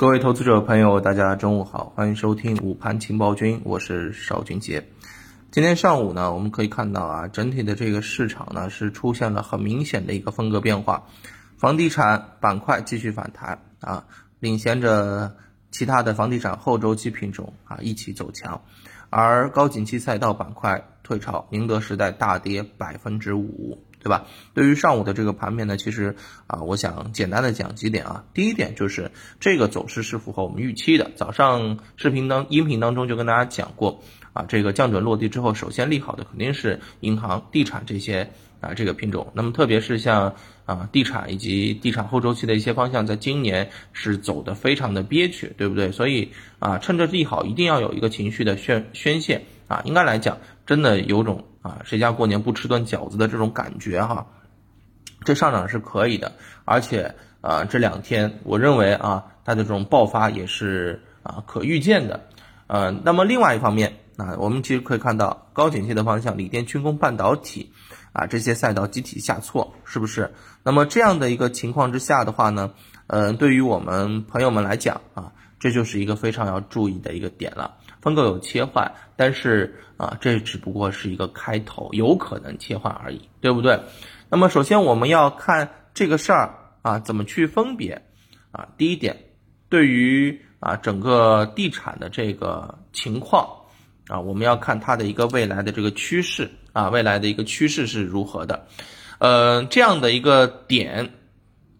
各位投资者朋友，大家中午好，欢迎收听午盘情报君，我是邵军杰。今天上午呢，我们可以看到啊，整体的这个市场呢是出现了很明显的一个风格变化，房地产板块继续反弹啊，领先着其他的房地产后周期品种啊一起走强，而高景气赛道板块退潮，宁德时代大跌百分之五。对吧？对于上午的这个盘面呢，其实啊，我想简单的讲几点啊。第一点就是这个走势是符合我们预期的。早上视频当音频当中就跟大家讲过啊，这个降准落地之后，首先利好的肯定是银行、地产这些啊这个品种。那么特别是像啊地产以及地产后周期的一些方向，在今年是走的非常的憋屈，对不对？所以啊，趁着利好，一定要有一个情绪的宣宣泄啊。应该来讲，真的有种。啊，谁家过年不吃顿饺子的这种感觉哈，这上涨是可以的，而且啊这两天我认为啊它的这种爆发也是啊可预见的，呃，那么另外一方面啊，我们其实可以看到高景气的方向，锂电、军工、半导体啊这些赛道集体下挫，是不是？那么这样的一个情况之下的话呢，呃，对于我们朋友们来讲啊，这就是一个非常要注意的一个点了。风格有切换，但是啊，这只不过是一个开头，有可能切换而已，对不对？那么首先我们要看这个事儿啊，怎么去分别啊？第一点，对于啊整个地产的这个情况啊，我们要看它的一个未来的这个趋势啊，未来的一个趋势是如何的？呃，这样的一个点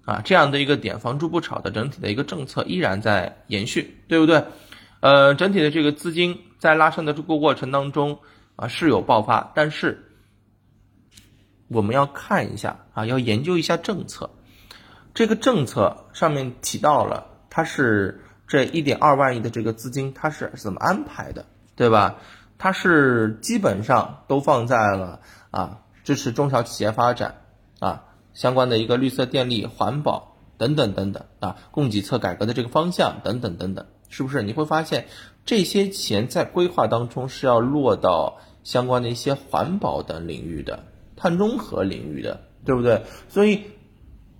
啊，这样的一个点，房住不炒的整体的一个政策依然在延续，对不对？呃，整体的这个资金在拉升的这个过程当中啊是有爆发，但是我们要看一下啊，要研究一下政策，这个政策上面提到了，它是这一点二万亿的这个资金，它是怎么安排的，对吧？它是基本上都放在了啊支持中小企业发展啊相关的一个绿色电力、环保等等等等啊供给侧改革的这个方向等等等等。是不是你会发现这些钱在规划当中是要落到相关的一些环保等领域的、碳中和领域的，对不对？所以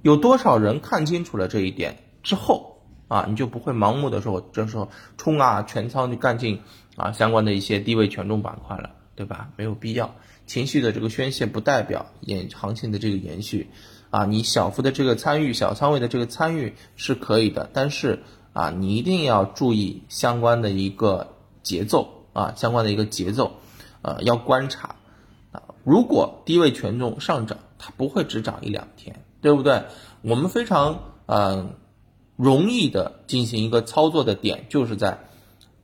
有多少人看清楚了这一点之后啊，你就不会盲目的说这时候冲啊全仓去干进啊相关的一些低位权重板块了，对吧？没有必要。情绪的这个宣泄不代表延行情的这个延续啊，你小幅的这个参与、小仓位的这个参与是可以的，但是。啊，你一定要注意相关的一个节奏啊，相关的一个节奏，呃，要观察啊。如果低位权重上涨，它不会只涨一两天，对不对？我们非常嗯容易的进行一个操作的点，就是在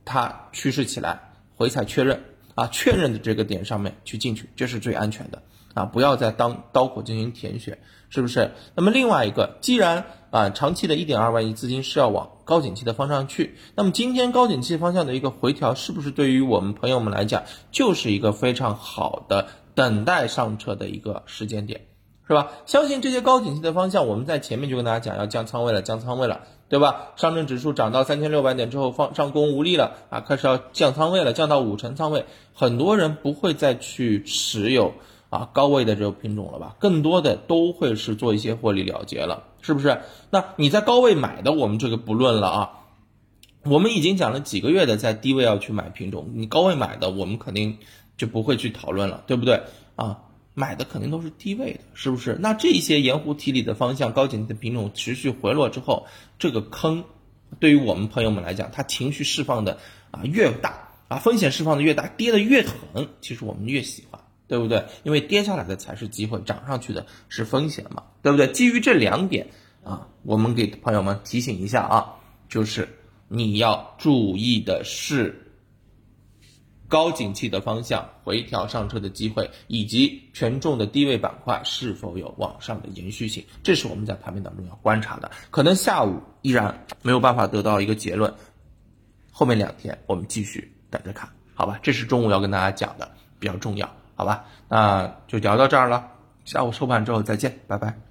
它趋势起来回踩确认啊，确认的这个点上面去进去，这是最安全的啊，不要再当刀口进行填选，是不是？那么另外一个，既然啊，长期的一点二万亿资金是要往高景气的方向去。那么今天高景气方向的一个回调，是不是对于我们朋友们来讲，就是一个非常好的等待上车的一个时间点，是吧？相信这些高景气的方向，我们在前面就跟大家讲要降仓位了，降仓位了，对吧？上证指数涨到三千六百点之后，放上攻无力了啊，开始要降仓位了，降到五成仓位，很多人不会再去持有。啊，高位的这个品种了吧，更多的都会是做一些获利了结了，是不是？那你在高位买的，我们这个不论了啊。我们已经讲了几个月的在低位要去买品种，你高位买的，我们肯定就不会去讨论了，对不对？啊，买的肯定都是低位的，是不是？那这些盐湖提锂的方向、高景气的品种持续回落之后，这个坑对于我们朋友们来讲，它情绪释放的啊越大啊，风险释放的越大，跌的越狠，其实我们越喜欢。对不对？因为跌下来的才是机会，涨上去的是风险嘛，对不对？基于这两点啊，我们给朋友们提醒一下啊，就是你要注意的是高景气的方向回调上车的机会，以及权重的低位板块是否有往上的延续性，这是我们在盘面当中要观察的。可能下午依然没有办法得到一个结论，后面两天我们继续等着看，好吧？这是中午要跟大家讲的，比较重要。好吧，那就聊到这儿了。下午收盘之后再见，拜拜。